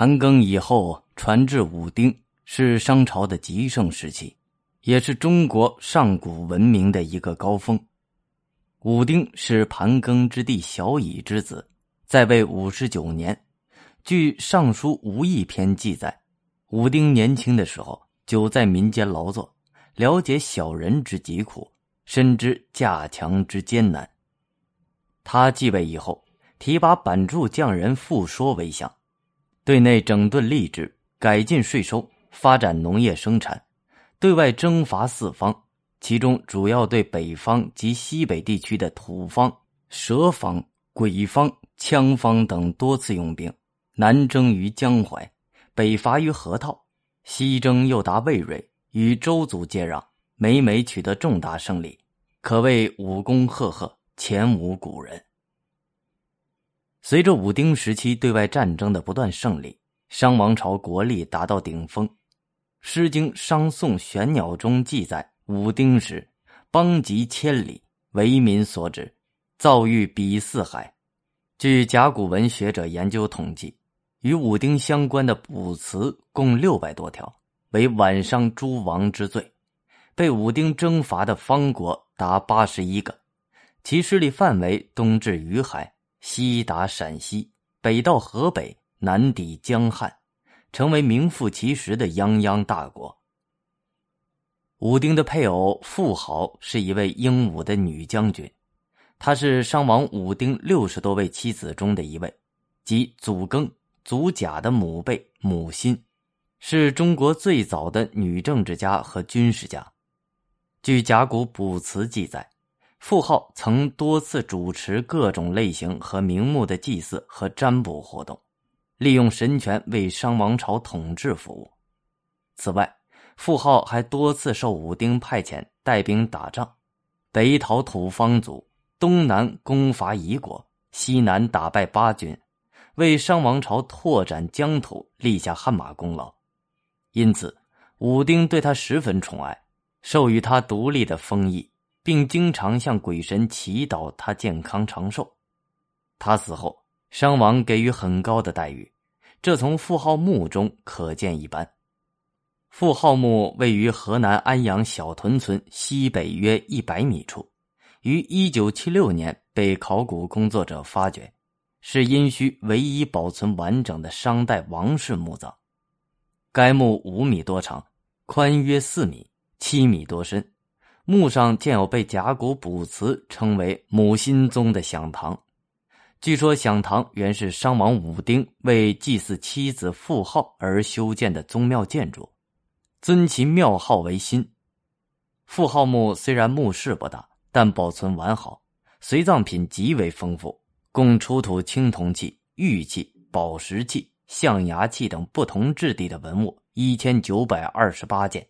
盘庚以后传至武丁，是商朝的极盛时期，也是中国上古文明的一个高峰。武丁是盘庚之弟小乙之子，在位五十九年。据《尚书·吴义篇》记载，武丁年轻的时候，久在民间劳作，了解小人之疾苦，深知架墙之艰难。他继位以后，提拔板柱匠人傅说为相。对内整顿吏治，改进税收，发展农业生产；对外征伐四方，其中主要对北方及西北地区的土方、蛇方、鬼方、羌方等多次用兵，南征于江淮，北伐于河套，西征又达魏瑞，与周族接壤，每每取得重大胜利，可谓武功赫赫，前无古人。随着武丁时期对外战争的不断胜利，商王朝国力达到顶峰。《诗经·商宋·玄鸟》中记载，武丁时，邦及千里，为民所指，造育比四海。据甲骨文学者研究统计，与武丁相关的卜辞共六百多条，为晚商诸王之最。被武丁征伐的方国达八十一个，其势力范围东至于海。西达陕西，北到河北，南抵江汉，成为名副其实的泱泱大国。武丁的配偶妇好是一位英武的女将军，她是商王武丁六十多位妻子中的一位，即祖庚、祖甲的母辈母辛，是中国最早的女政治家和军事家。据甲骨卜辞记载。傅浩曾多次主持各种类型和名目的祭祀和占卜活动，利用神权为商王朝统治服务。此外，傅浩还多次受武丁派遣带兵打仗，北讨土方族，东南攻伐夷国，西南打败八军，为商王朝拓展疆土立下汗马功劳。因此，武丁对他十分宠爱，授予他独立的封邑。并经常向鬼神祈祷他健康长寿。他死后，商王给予很高的待遇，这从傅浩墓中可见一斑。傅浩墓位于河南安阳小屯村西北约一百米处，于一九七六年被考古工作者发掘，是殷墟唯一保存完整的商代王室墓葬。该墓五米多长，宽约四米，七米多深。墓上建有被甲骨卜辞称为“母心宗”的享堂，据说享堂原是商王武丁为祭祀妻子妇号而修建的宗庙建筑，尊其庙号为心。妇号墓虽然墓室不大，但保存完好，随葬品极为丰富，共出土青铜器、玉器、宝石器、象牙器等不同质地的文物一千九百二十八件，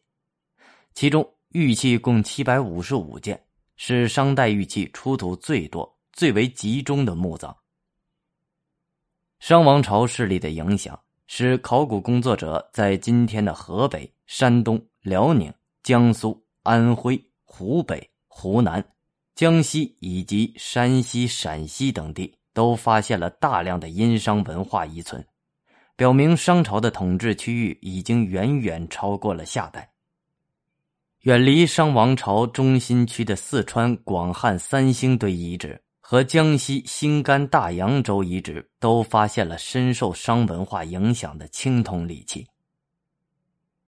其中。玉器共七百五十五件，是商代玉器出土最多、最为集中的墓葬。商王朝势力的影响，使考古工作者在今天的河北、山东、辽宁、江苏、安徽、湖北、湖南、江西以及山西、陕西等地，都发现了大量的殷商文化遗存，表明商朝的统治区域已经远远超过了夏代。远离商王朝中心区的四川广汉三星堆遗址和江西新干大洋洲遗址，都发现了深受商文化影响的青铜礼器。